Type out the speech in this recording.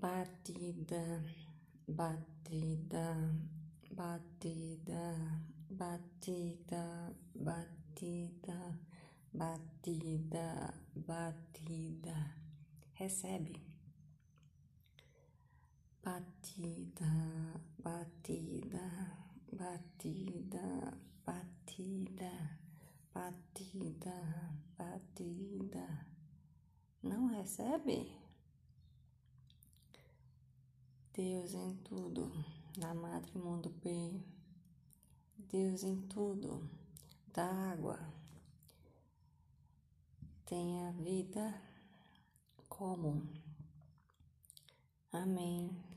batida, batida, batida, batida, batida, batida, batida. Recebe. Batida, batida, batida, batida, batida, batida. Não recebe? Deus em tudo, da Madre Mundo P. Deus em tudo, da água. Tenha vida comum. Amém.